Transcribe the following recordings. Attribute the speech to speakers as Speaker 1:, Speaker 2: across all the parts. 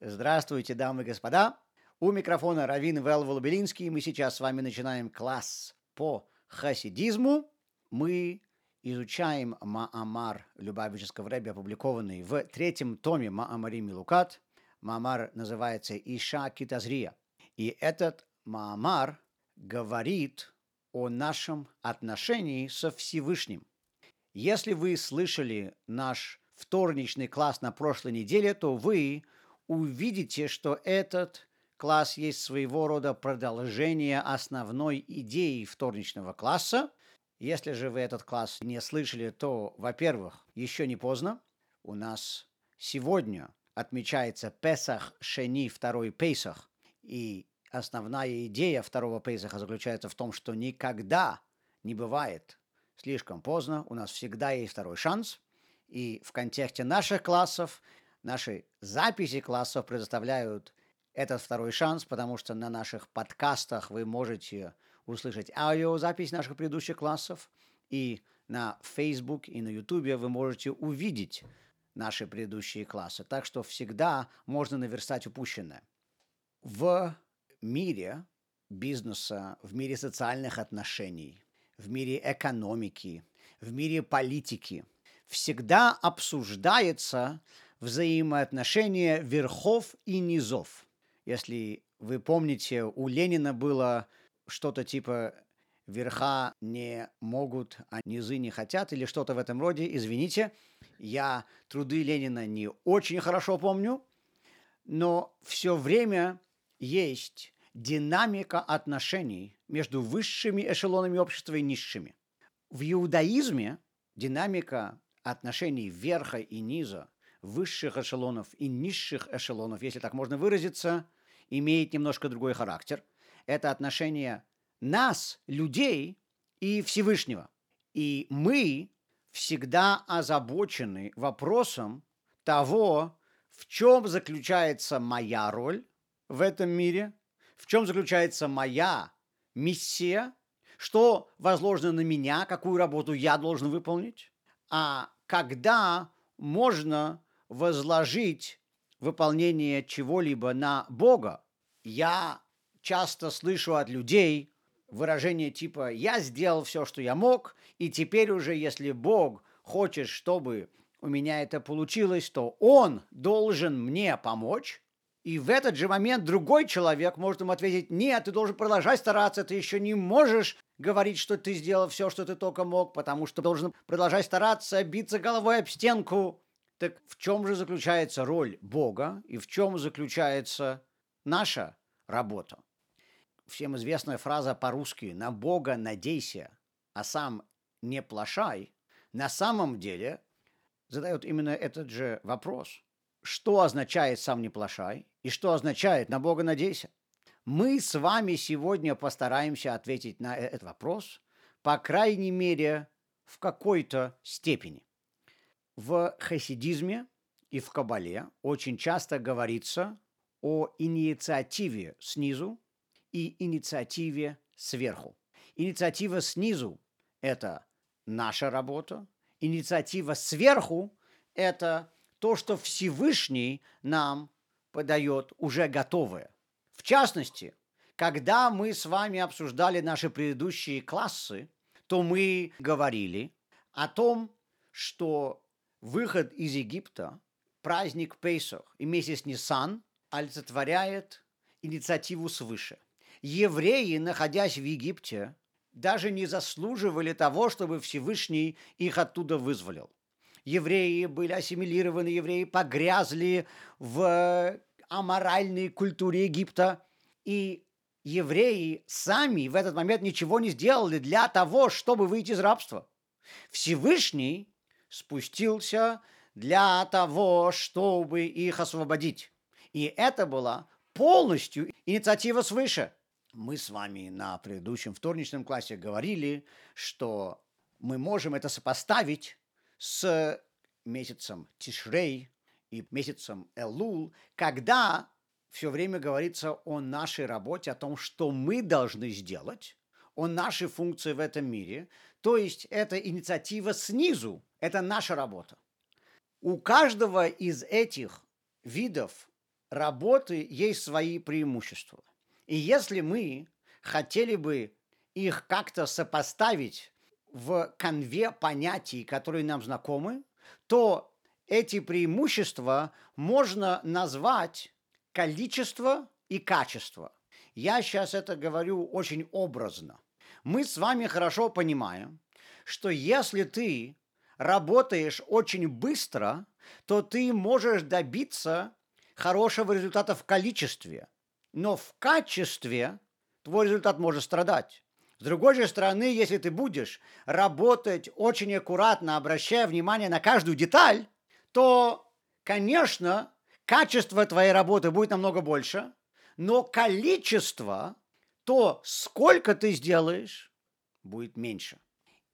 Speaker 1: Здравствуйте, дамы и господа. У микрофона Равин Вэл Волобелинский. Мы сейчас с вами начинаем класс по хасидизму. Мы изучаем Маамар Любавического Рэби, опубликованный в третьем томе Маамари Милукат. Маамар называется Иша Китазрия. И этот Маамар говорит о нашем отношении со Всевышним. Если вы слышали наш вторничный класс на прошлой неделе, то вы увидите, что этот класс есть своего рода продолжение основной идеи вторничного класса. Если же вы этот класс не слышали, то, во-первых, еще не поздно. У нас сегодня отмечается Песах Шени, второй Песах. И основная идея второго Песаха заключается в том, что никогда не бывает слишком поздно. У нас всегда есть второй шанс. И в контексте наших классов, наши записи классов предоставляют этот второй шанс, потому что на наших подкастах вы можете услышать аудиозапись наших предыдущих классов, и на Facebook и на YouTube вы можете увидеть наши предыдущие классы. Так что всегда можно наверстать упущенное. В мире бизнеса, в мире социальных отношений, в мире экономики, в мире политики всегда обсуждается взаимоотношения верхов и низов – если вы помните, у Ленина было что-то типа верха не могут, а низы не хотят, или что-то в этом роде. Извините, я труды Ленина не очень хорошо помню, но все время есть динамика отношений между высшими эшелонами общества и низшими. В иудаизме динамика отношений верха и низа, высших эшелонов и низших эшелонов, если так можно выразиться, имеет немножко другой характер. Это отношение нас, людей, и Всевышнего. И мы всегда озабочены вопросом того, в чем заключается моя роль в этом мире, в чем заключается моя миссия, что возложено на меня, какую работу я должен выполнить, а когда можно возложить выполнение чего-либо на Бога. Я часто слышу от людей выражение типа «я сделал все, что я мог, и теперь уже, если Бог хочет, чтобы у меня это получилось, то Он должен мне помочь». И в этот же момент другой человек может ему ответить, нет, ты должен продолжать стараться, ты еще не можешь говорить, что ты сделал все, что ты только мог, потому что должен продолжать стараться, биться головой об стенку. Так в чем же заключается роль Бога и в чем заключается наша работа? Всем известная фраза по-русски «на Бога надейся, а сам не плашай» на самом деле задает именно этот же вопрос. Что означает «сам не плашай» и что означает «на Бога надейся»? Мы с вами сегодня постараемся ответить на этот вопрос, по крайней мере, в какой-то степени. В хасидизме и в Кабале очень часто говорится о инициативе снизу и инициативе сверху. Инициатива снизу – это наша работа, инициатива сверху – это то, что Всевышний нам подает уже готовое. В частности, когда мы с вами обсуждали наши предыдущие классы, то мы говорили о том, что выход из Египта, праздник Пейсах и месяц Нисан олицетворяет инициативу свыше. Евреи, находясь в Египте, даже не заслуживали того, чтобы Всевышний их оттуда вызволил. Евреи были ассимилированы, евреи погрязли в аморальной культуре Египта, и евреи сами в этот момент ничего не сделали для того, чтобы выйти из рабства. Всевышний спустился для того, чтобы их освободить. И это была полностью инициатива свыше. Мы с вами на предыдущем вторничном классе говорили, что мы можем это сопоставить с месяцем Тишрей и месяцем Элул, когда все время говорится о нашей работе, о том, что мы должны сделать, о нашей функции в этом мире. То есть это инициатива снизу, это наша работа. У каждого из этих видов работы есть свои преимущества. И если мы хотели бы их как-то сопоставить в конве понятий, которые нам знакомы, то эти преимущества можно назвать количество и качество. Я сейчас это говорю очень образно. Мы с вами хорошо понимаем, что если ты работаешь очень быстро, то ты можешь добиться хорошего результата в количестве, но в качестве твой результат может страдать. С другой же стороны, если ты будешь работать очень аккуратно, обращая внимание на каждую деталь, то, конечно, качество твоей работы будет намного больше, но количество, то, сколько ты сделаешь, будет меньше.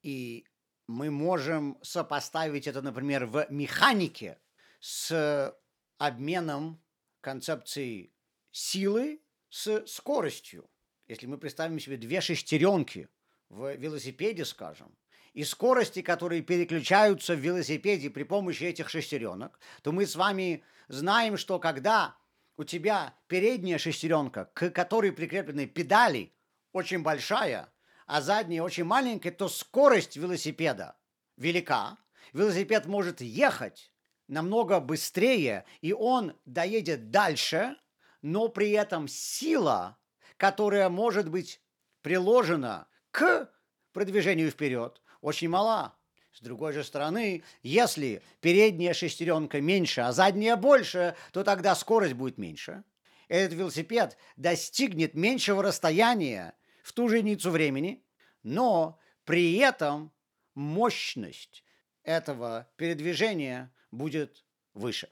Speaker 1: И мы можем сопоставить это, например, в механике с обменом концепции силы с скоростью. Если мы представим себе две шестеренки в велосипеде, скажем, и скорости, которые переключаются в велосипеде при помощи этих шестеренок, то мы с вами знаем, что когда у тебя передняя шестеренка, к которой прикреплены педали, очень большая, а задняя очень маленькая, то скорость велосипеда велика. Велосипед может ехать намного быстрее, и он доедет дальше, но при этом сила, которая может быть приложена к продвижению вперед, очень мала. С другой же стороны, если передняя шестеренка меньше, а задняя больше, то тогда скорость будет меньше. Этот велосипед достигнет меньшего расстояния в ту же единицу времени, но при этом мощность этого передвижения будет выше.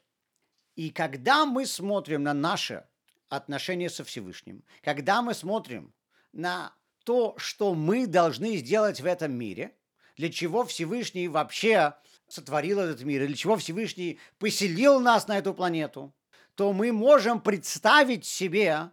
Speaker 1: И когда мы смотрим на наше отношение со Всевышним, когда мы смотрим на то, что мы должны сделать в этом мире, для чего Всевышний вообще сотворил этот мир, для чего Всевышний поселил нас на эту планету, то мы можем представить себе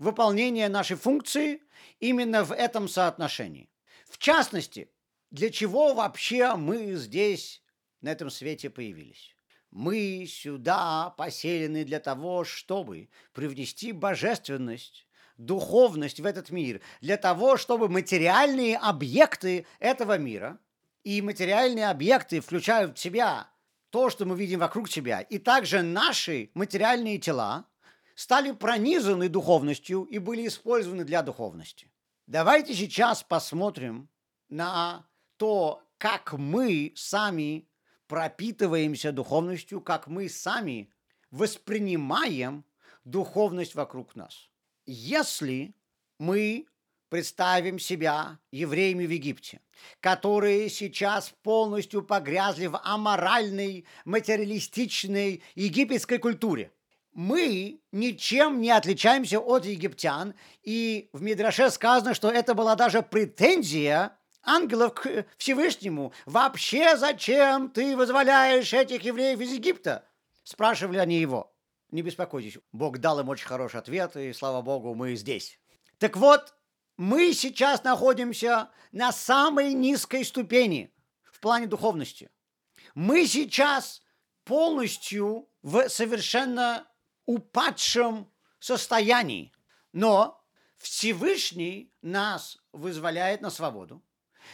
Speaker 1: выполнение нашей функции именно в этом соотношении. В частности, для чего вообще мы здесь, на этом свете, появились? Мы сюда поселены для того, чтобы привнести божественность, духовность в этот мир, для того, чтобы материальные объекты этого мира, и материальные объекты включают в себя то, что мы видим вокруг себя, и также наши материальные тела стали пронизаны духовностью и были использованы для духовности. Давайте сейчас посмотрим на то, как мы сами пропитываемся духовностью, как мы сами воспринимаем духовность вокруг нас. Если мы представим себя евреями в Египте, которые сейчас полностью погрязли в аморальной, материалистичной египетской культуре, мы ничем не отличаемся от египтян, и в Мидраше сказано, что это была даже претензия ангелов к Всевышнему. «Вообще зачем ты вызволяешь этих евреев из Египта?» Спрашивали они его. Не беспокойтесь, Бог дал им очень хороший ответ, и слава Богу, мы здесь. Так вот, мы сейчас находимся на самой низкой ступени в плане духовности. Мы сейчас полностью в совершенно упадшем состоянии. Но Всевышний нас вызволяет на свободу.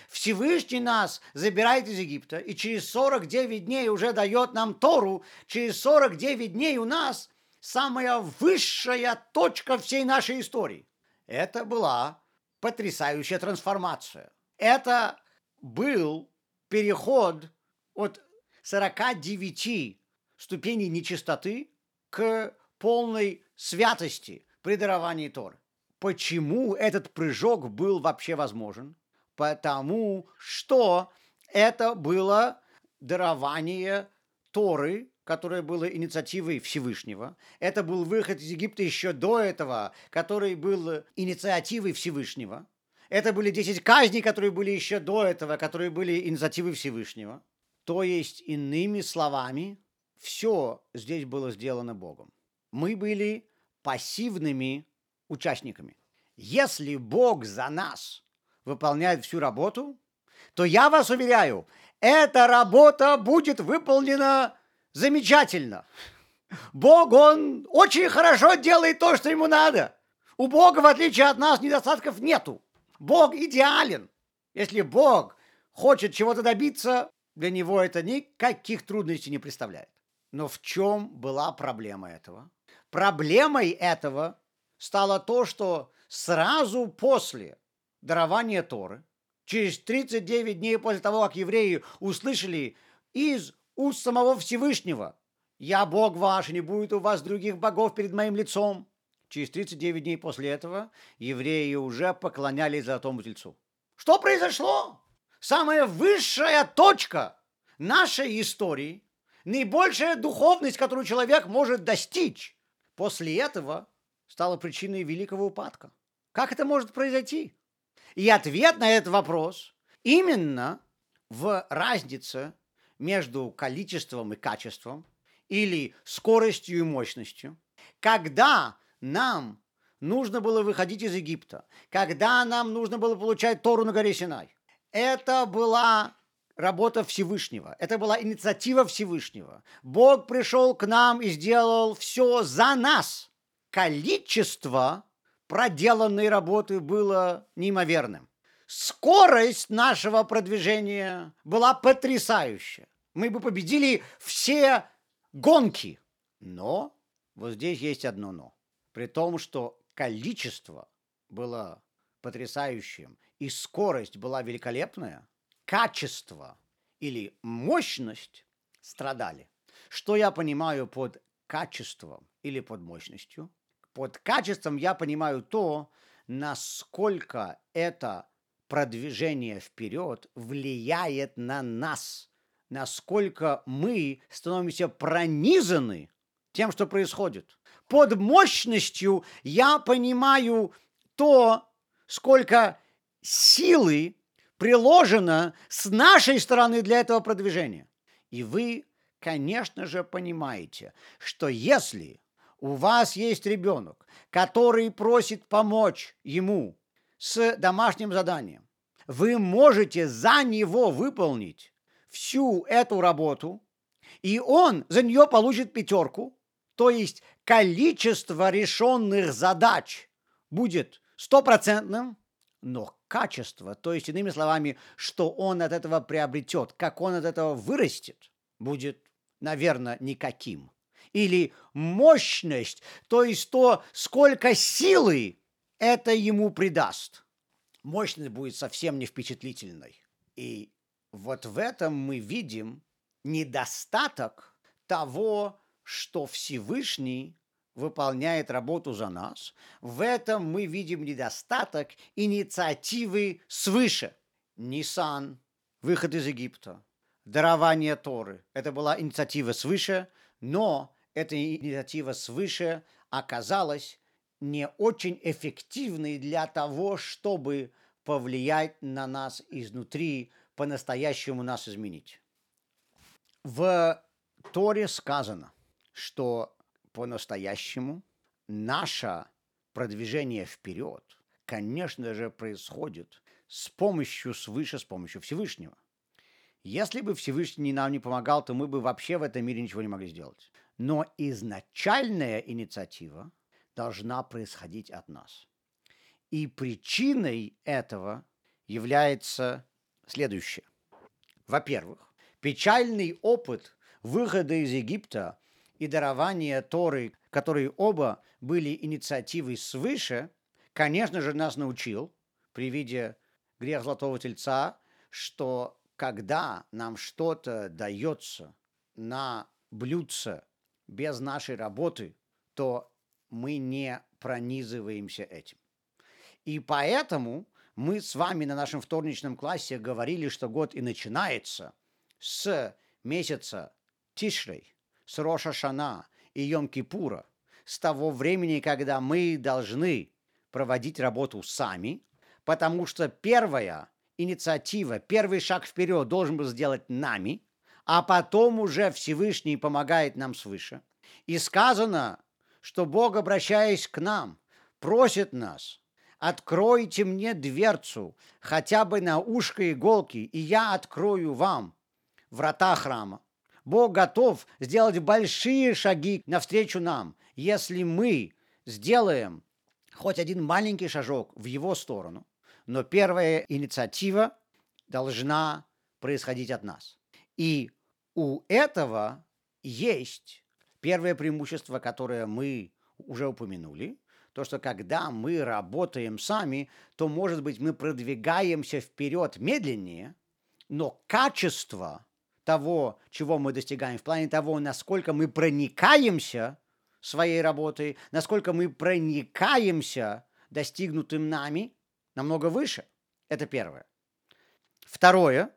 Speaker 1: Всевышний нас забирает из Египта, и через 49 дней уже дает нам Тору. Через 49 дней у нас самая высшая точка всей нашей истории. Это была потрясающая трансформация. Это был переход от 49 ступеней нечистоты к полной святости при даровании Торы. Почему этот прыжок был вообще возможен? потому что это было дарование Торы, которое было инициативой Всевышнего. Это был выход из Египта еще до этого, который был инициативой Всевышнего. Это были 10 казней, которые были еще до этого, которые были инициативой Всевышнего. То есть, иными словами, все здесь было сделано Богом. Мы были пассивными участниками. Если Бог за нас выполняет всю работу, то я вас уверяю, эта работа будет выполнена замечательно. Бог, Он очень хорошо делает то, что Ему надо. У Бога, в отличие от нас, недостатков нету. Бог идеален. Если Бог хочет чего-то добиться, для Него это никаких трудностей не представляет. Но в чем была проблема этого? Проблемой этого стало то, что сразу после дарования Торы, через 39 дней после того, как евреи услышали из уст самого Всевышнего, «Я Бог ваш, и не будет у вас других богов перед моим лицом», через 39 дней после этого евреи уже поклонялись золотому тельцу. Что произошло? Самая высшая точка нашей истории, наибольшая духовность, которую человек может достичь, после этого стала причиной великого упадка. Как это может произойти? И ответ на этот вопрос именно в разнице между количеством и качеством или скоростью и мощностью. Когда нам нужно было выходить из Египта, когда нам нужно было получать Тору на горе Синай, это была работа Всевышнего, это была инициатива Всевышнего. Бог пришел к нам и сделал все за нас – количество проделанной работы было неимоверным. Скорость нашего продвижения была потрясающая. Мы бы победили все гонки. Но вот здесь есть одно но. При том, что количество было потрясающим и скорость была великолепная, качество или мощность страдали. Что я понимаю под качеством или под мощностью? Под качеством я понимаю то, насколько это продвижение вперед влияет на нас, насколько мы становимся пронизаны тем, что происходит. Под мощностью я понимаю то, сколько силы приложено с нашей стороны для этого продвижения. И вы, конечно же, понимаете, что если у вас есть ребенок, который просит помочь ему с домашним заданием, вы можете за него выполнить всю эту работу, и он за нее получит пятерку, то есть количество решенных задач будет стопроцентным, но качество, то есть иными словами, что он от этого приобретет, как он от этого вырастет, будет, наверное, никаким или мощность, то есть то, сколько силы это ему придаст. Мощность будет совсем не впечатлительной. И вот в этом мы видим недостаток того, что Всевышний выполняет работу за нас. В этом мы видим недостаток инициативы свыше. Нисан, выход из Египта, дарование Торы. Это была инициатива свыше, но эта инициатива свыше оказалась не очень эффективной для того, чтобы повлиять на нас изнутри, по-настоящему нас изменить. В Торе сказано, что по-настоящему наше продвижение вперед, конечно же, происходит с помощью свыше, с помощью Всевышнего. Если бы Всевышний нам не помогал, то мы бы вообще в этом мире ничего не могли сделать. Но изначальная инициатива должна происходить от нас. И причиной этого является следующее. Во-первых, печальный опыт выхода из Египта и дарования Торы, которые оба были инициативой свыше, конечно же, нас научил при виде грех Золотого Тельца, что когда нам что-то дается на блюдце без нашей работы, то мы не пронизываемся этим. И поэтому мы с вами на нашем вторничном классе говорили, что год и начинается с месяца Тишрей, с Роша Шана и Йом-Кипура, с того времени, когда мы должны проводить работу сами, потому что первая инициатива, первый шаг вперед должен был сделать нами – а потом уже Всевышний помогает нам свыше. И сказано, что Бог, обращаясь к нам, просит нас, откройте мне дверцу хотя бы на ушко иголки, и я открою вам врата храма. Бог готов сделать большие шаги навстречу нам, если мы сделаем хоть один маленький шажок в его сторону. Но первая инициатива должна происходить от нас. И у этого есть первое преимущество, которое мы уже упомянули, то, что когда мы работаем сами, то, может быть, мы продвигаемся вперед медленнее, но качество того, чего мы достигаем, в плане того, насколько мы проникаемся своей работой, насколько мы проникаемся достигнутым нами, намного выше. Это первое. Второе.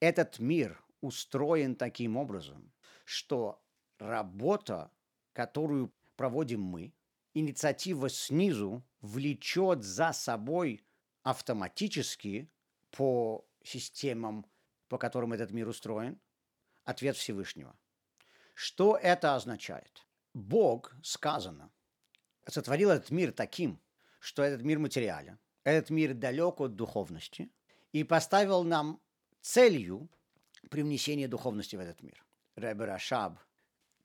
Speaker 1: Этот мир устроен таким образом, что работа, которую проводим мы, инициатива снизу влечет за собой автоматически по системам, по которым этот мир устроен, ответ Всевышнего. Что это означает? Бог, сказано, сотворил этот мир таким, что этот мир материален, этот мир далек от духовности, и поставил нам целью привнесение духовности в этот мир. Ребе Рашаб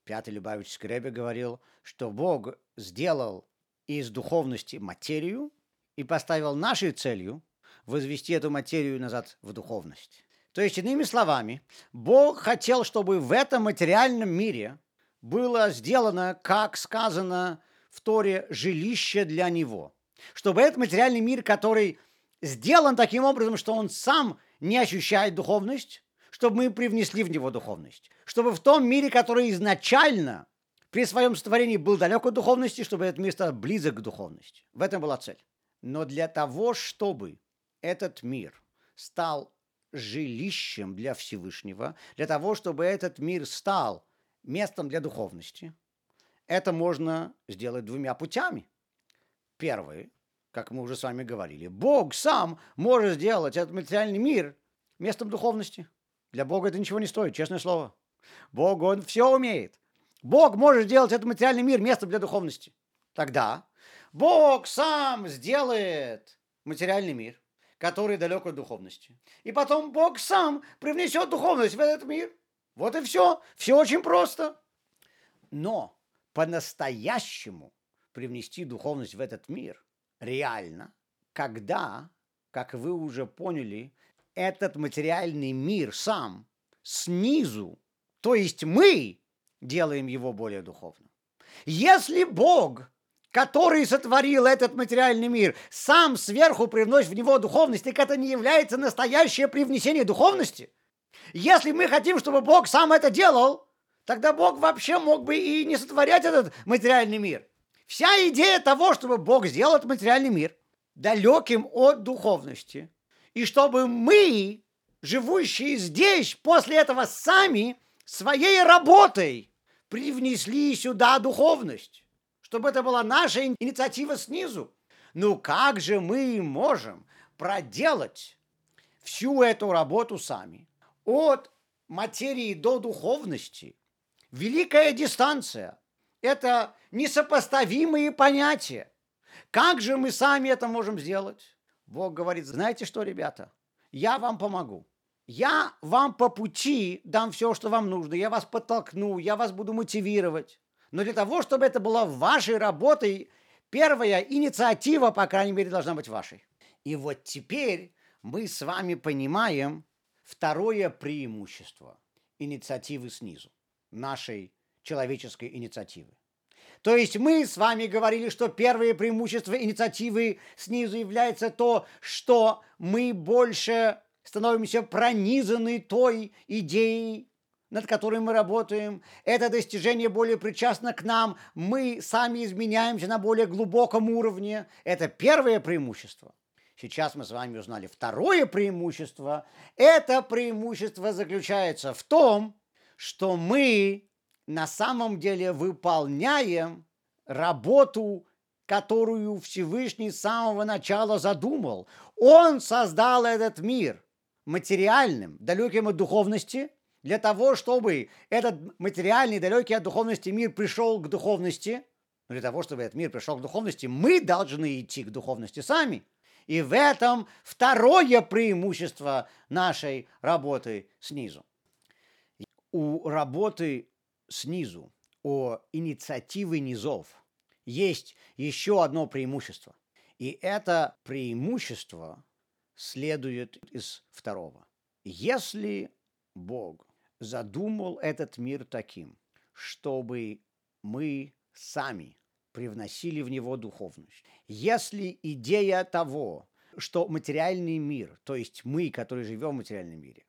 Speaker 1: Пятый Любавический Ребе говорил, что Бог сделал из духовности материю и поставил нашей целью возвести эту материю назад в духовность. То есть, иными словами, Бог хотел, чтобы в этом материальном мире было сделано, как сказано в Торе, жилище для Него. Чтобы этот материальный мир, который сделан таким образом, что он сам не ощущает духовность, чтобы мы привнесли в него духовность. Чтобы в том мире, который изначально при своем сотворении был далек от духовности, чтобы этот мир стал близок к духовности. В этом была цель. Но для того, чтобы этот мир стал жилищем для Всевышнего, для того, чтобы этот мир стал местом для духовности, это можно сделать двумя путями. Первый, как мы уже с вами говорили, Бог сам может сделать этот материальный мир местом духовности – для Бога это ничего не стоит, честное слово. Бог, Он все умеет. Бог может сделать этот материальный мир местом для духовности. Тогда Бог сам сделает материальный мир, который далек от духовности. И потом Бог сам привнесет духовность в этот мир. Вот и все. Все очень просто. Но по-настоящему привнести духовность в этот мир реально, когда, как вы уже поняли, этот материальный мир сам снизу, то есть мы делаем его более духовным. Если Бог, который сотворил этот материальный мир, сам сверху привносит в него духовность, так это не является настоящее привнесение духовности. Если мы хотим, чтобы Бог сам это делал, тогда Бог вообще мог бы и не сотворять этот материальный мир. Вся идея того, чтобы Бог сделал этот материальный мир далеким от духовности – и чтобы мы, живущие здесь, после этого сами своей работой привнесли сюда духовность, чтобы это была наша инициатива снизу. Ну как же мы можем проделать всю эту работу сами? От материи до духовности. Великая дистанция. Это несопоставимые понятия. Как же мы сами это можем сделать? Бог говорит, знаете что, ребята, я вам помогу. Я вам по пути дам все, что вам нужно. Я вас подтолкну, я вас буду мотивировать. Но для того, чтобы это было вашей работой, первая инициатива, по крайней мере, должна быть вашей. И вот теперь мы с вами понимаем второе преимущество инициативы снизу, нашей человеческой инициативы. То есть мы с вами говорили, что первое преимущество инициативы снизу является то, что мы больше становимся пронизаны той идеей, над которой мы работаем. Это достижение более причастно к нам. Мы сами изменяемся на более глубоком уровне. Это первое преимущество. Сейчас мы с вами узнали второе преимущество. Это преимущество заключается в том, что мы на самом деле выполняем работу, которую Всевышний с самого начала задумал. Он создал этот мир материальным, далеким от духовности, для того, чтобы этот материальный, далекий от духовности мир пришел к духовности, но для того, чтобы этот мир пришел к духовности, мы должны идти к духовности сами. И в этом второе преимущество нашей работы снизу. у работы снизу, у инициативы низов, есть еще одно преимущество. И это преимущество следует из второго. Если Бог задумал этот мир таким, чтобы мы сами привносили в него духовность. Если идея того, что материальный мир, то есть мы, которые живем в материальном мире,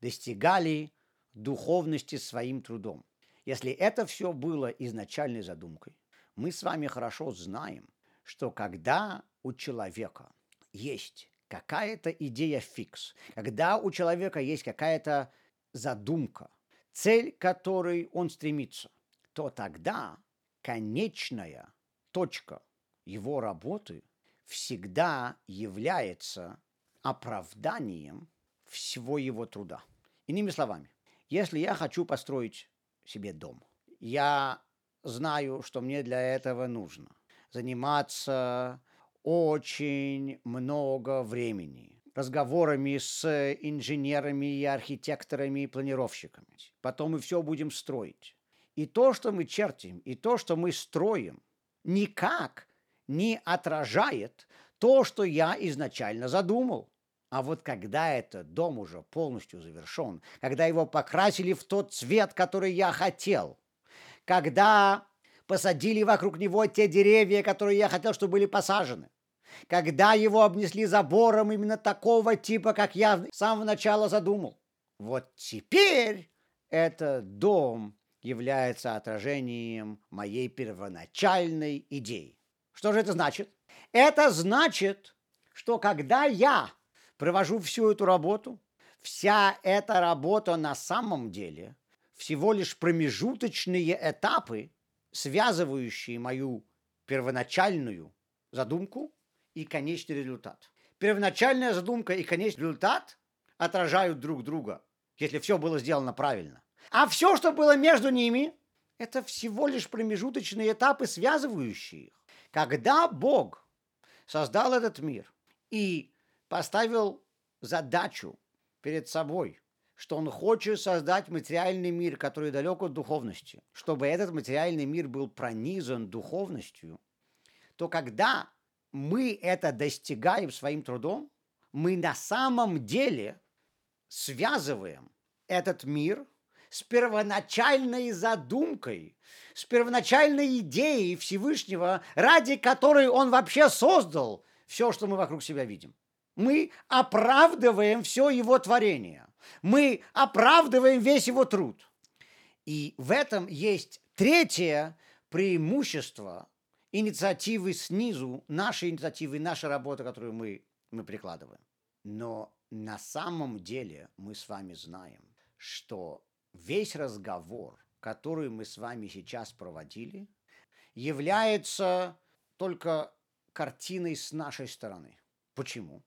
Speaker 1: достигали духовности своим трудом. Если это все было изначальной задумкой, мы с вами хорошо знаем, что когда у человека есть какая-то идея фикс, когда у человека есть какая-то задумка, цель, к которой он стремится, то тогда конечная точка его работы всегда является оправданием всего его труда. Иными словами, если я хочу построить себе дом, я знаю, что мне для этого нужно заниматься очень много времени разговорами с инженерами и архитекторами и планировщиками. Потом мы все будем строить. И то, что мы чертим, и то, что мы строим, никак не отражает то, что я изначально задумал. А вот когда этот дом уже полностью завершен, когда его покрасили в тот цвет, который я хотел, когда посадили вокруг него те деревья, которые я хотел, чтобы были посажены, когда его обнесли забором именно такого типа, как я с самого начала задумал. Вот теперь этот дом является отражением моей первоначальной идеи. Что же это значит? Это значит, что когда я провожу всю эту работу, вся эта работа на самом деле всего лишь промежуточные этапы, связывающие мою первоначальную задумку и конечный результат. Первоначальная задумка и конечный результат отражают друг друга, если все было сделано правильно. А все, что было между ними, это всего лишь промежуточные этапы, связывающие их. Когда Бог создал этот мир и поставил задачу перед собой, что Он хочет создать материальный мир, который далек от духовности, чтобы этот материальный мир был пронизан духовностью, то когда мы это достигаем своим трудом, мы на самом деле связываем этот мир – с первоначальной задумкой, с первоначальной идеей Всевышнего, ради которой он вообще создал все, что мы вокруг себя видим. Мы оправдываем все его творение. Мы оправдываем весь его труд. И в этом есть третье преимущество инициативы снизу, нашей инициативы, наша работа, которую мы, мы прикладываем. Но на самом деле мы с вами знаем, что весь разговор, который мы с вами сейчас проводили, является только картиной с нашей стороны. Почему?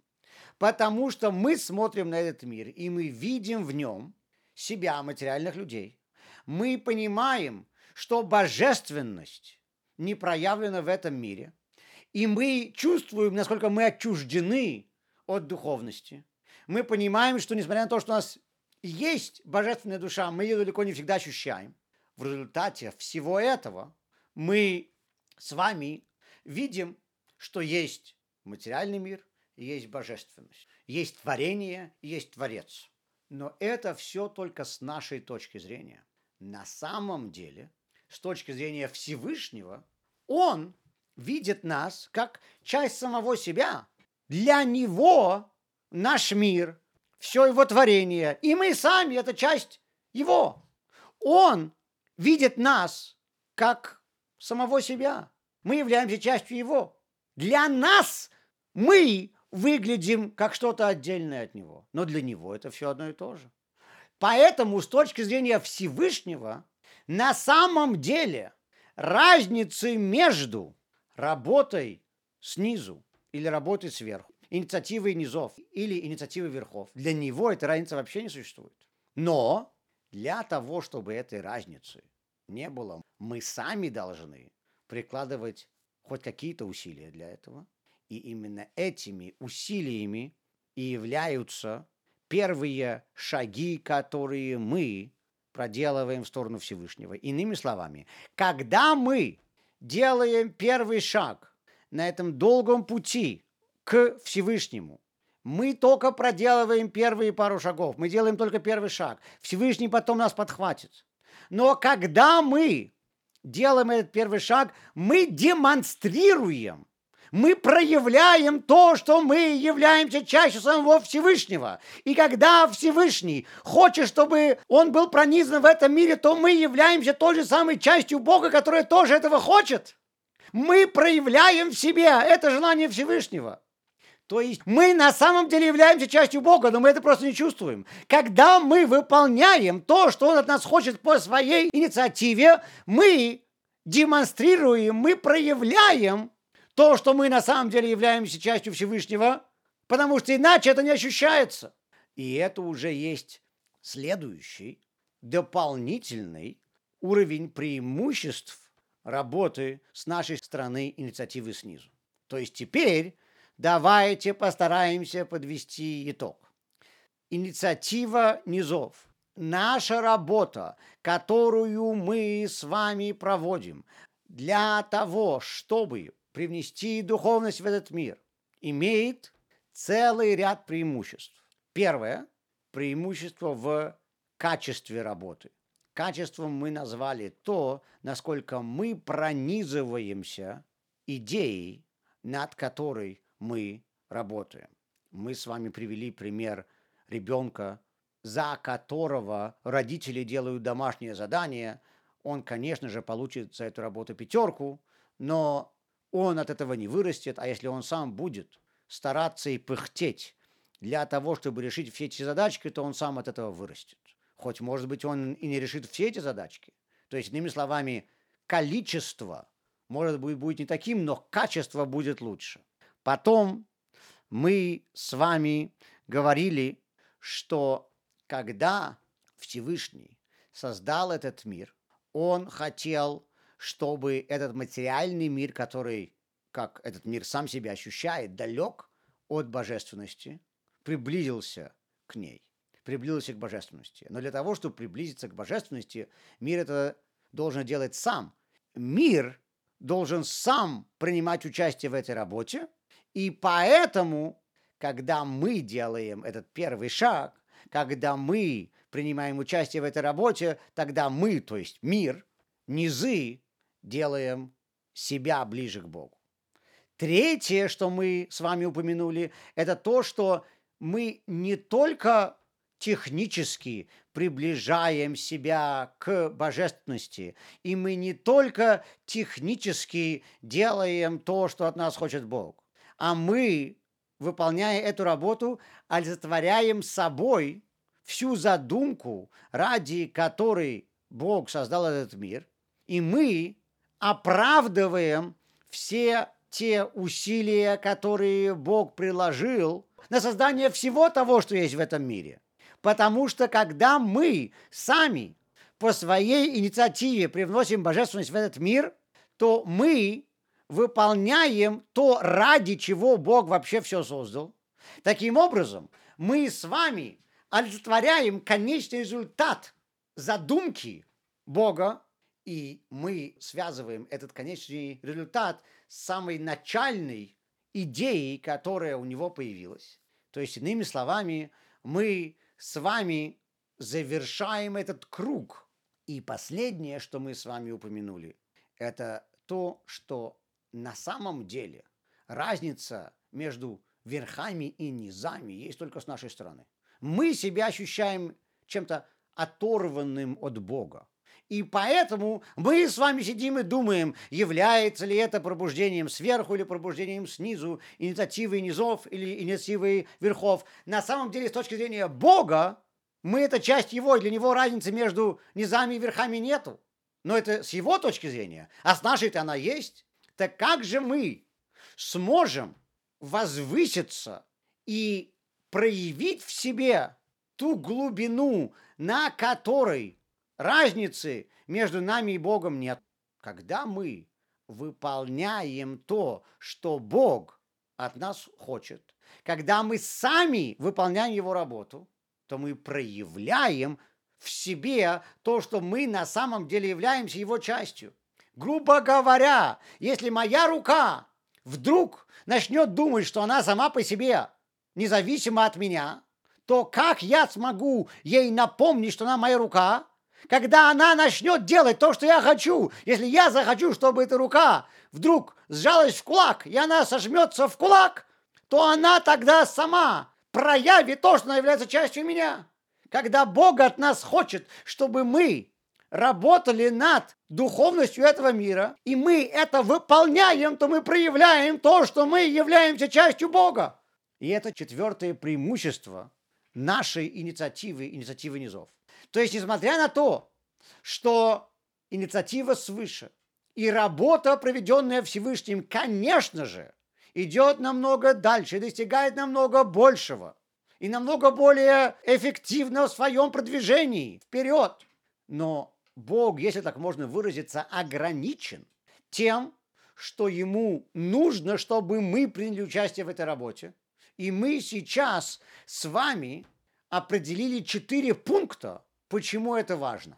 Speaker 1: Потому что мы смотрим на этот мир, и мы видим в нем себя, материальных людей. Мы понимаем, что божественность не проявлена в этом мире, и мы чувствуем, насколько мы отчуждены от духовности. Мы понимаем, что несмотря на то, что у нас есть божественная душа, мы ее далеко не всегда ощущаем. В результате всего этого мы с вами видим, что есть материальный мир и есть божественность. Есть творение и есть творец. Но это все только с нашей точки зрения. На самом деле, с точки зрения Всевышнего, Он видит нас как часть самого себя. Для Него наш мир – все его творение. И мы сами – это часть его. Он видит нас как самого себя. Мы являемся частью его. Для нас мы выглядим как что-то отдельное от него. Но для него это все одно и то же. Поэтому с точки зрения Всевышнего на самом деле разницы между работой снизу или работой сверху инициативы низов или инициативы верхов. Для него эта разница вообще не существует. Но для того, чтобы этой разницы не было, мы сами должны прикладывать хоть какие-то усилия для этого. И именно этими усилиями и являются первые шаги, которые мы проделываем в сторону Всевышнего. Иными словами, когда мы делаем первый шаг на этом долгом пути к Всевышнему, мы только проделываем первые пару шагов, мы делаем только первый шаг. Всевышний потом нас подхватит. Но когда мы делаем этот первый шаг, мы демонстрируем, мы проявляем то, что мы являемся частью самого Всевышнего. И когда Всевышний хочет, чтобы он был пронизан в этом мире, то мы являемся той же самой частью Бога, которая тоже этого хочет. Мы проявляем в себе это желание Всевышнего. То есть мы на самом деле являемся частью Бога, но мы это просто не чувствуем. Когда мы выполняем то, что Он от нас хочет по своей инициативе, мы демонстрируем, мы проявляем то, что мы на самом деле являемся частью Всевышнего, потому что иначе это не ощущается. И это уже есть следующий, дополнительный уровень преимуществ работы с нашей стороны инициативы снизу. То есть теперь давайте постараемся подвести итог. Инициатива низов. Наша работа, которую мы с вами проводим для того, чтобы привнести духовность в этот мир, имеет целый ряд преимуществ. Первое – преимущество в качестве работы. Качеством мы назвали то, насколько мы пронизываемся идеей, над которой мы работаем. Мы с вами привели пример ребенка, за которого родители делают домашнее задание. Он, конечно же, получит за эту работу пятерку, но он от этого не вырастет, а если он сам будет стараться и пыхтеть для того, чтобы решить все эти задачки, то он сам от этого вырастет. Хоть, может быть, он и не решит все эти задачки. То есть, иными словами, количество, может быть, будет не таким, но качество будет лучше. Потом мы с вами говорили, что когда Всевышний создал этот мир, он хотел, чтобы этот материальный мир, который, как этот мир сам себя ощущает, далек от божественности, приблизился к ней, приблизился к божественности. Но для того, чтобы приблизиться к божественности, мир это должен делать сам. Мир должен сам принимать участие в этой работе – и поэтому, когда мы делаем этот первый шаг, когда мы принимаем участие в этой работе, тогда мы, то есть мир, низы, делаем себя ближе к Богу. Третье, что мы с вами упомянули, это то, что мы не только технически приближаем себя к божественности, и мы не только технически делаем то, что от нас хочет Бог, а мы, выполняя эту работу, олицетворяем собой всю задумку, ради которой Бог создал этот мир, и мы оправдываем все те усилия, которые Бог приложил на создание всего того, что есть в этом мире. Потому что когда мы сами по своей инициативе привносим божественность в этот мир, то мы выполняем то, ради чего Бог вообще все создал. Таким образом, мы с вами олицетворяем конечный результат задумки Бога, и мы связываем этот конечный результат с самой начальной идеей, которая у него появилась. То есть, иными словами, мы с вами завершаем этот круг. И последнее, что мы с вами упомянули, это то, что на самом деле разница между верхами и низами есть только с нашей стороны. Мы себя ощущаем чем-то оторванным от Бога. И поэтому мы с вами сидим и думаем, является ли это пробуждением сверху или пробуждением снизу, инициативой низов или инициативой верхов. На самом деле, с точки зрения Бога, мы это часть Его, для Него разницы между низами и верхами нету. Но это с Его точки зрения, а с нашей-то она есть. Так как же мы сможем возвыситься и проявить в себе ту глубину, на которой разницы между нами и Богом нет? Когда мы выполняем то, что Бог от нас хочет, когда мы сами выполняем Его работу, то мы проявляем в себе то, что мы на самом деле являемся его частью. Грубо говоря, если моя рука вдруг начнет думать, что она сама по себе независима от меня, то как я смогу ей напомнить, что она моя рука, когда она начнет делать то, что я хочу, если я захочу, чтобы эта рука вдруг сжалась в кулак, и она сожмется в кулак, то она тогда сама проявит то, что она является частью меня. Когда Бог от нас хочет, чтобы мы работали над духовностью этого мира, и мы это выполняем, то мы проявляем то, что мы являемся частью Бога. И это четвертое преимущество нашей инициативы, инициативы низов. То есть, несмотря на то, что инициатива свыше и работа, проведенная Всевышним, конечно же, идет намного дальше и достигает намного большего и намного более эффективно в своем продвижении вперед. Но Бог, если так можно выразиться, ограничен тем, что ему нужно, чтобы мы приняли участие в этой работе. И мы сейчас с вами определили четыре пункта, почему это важно.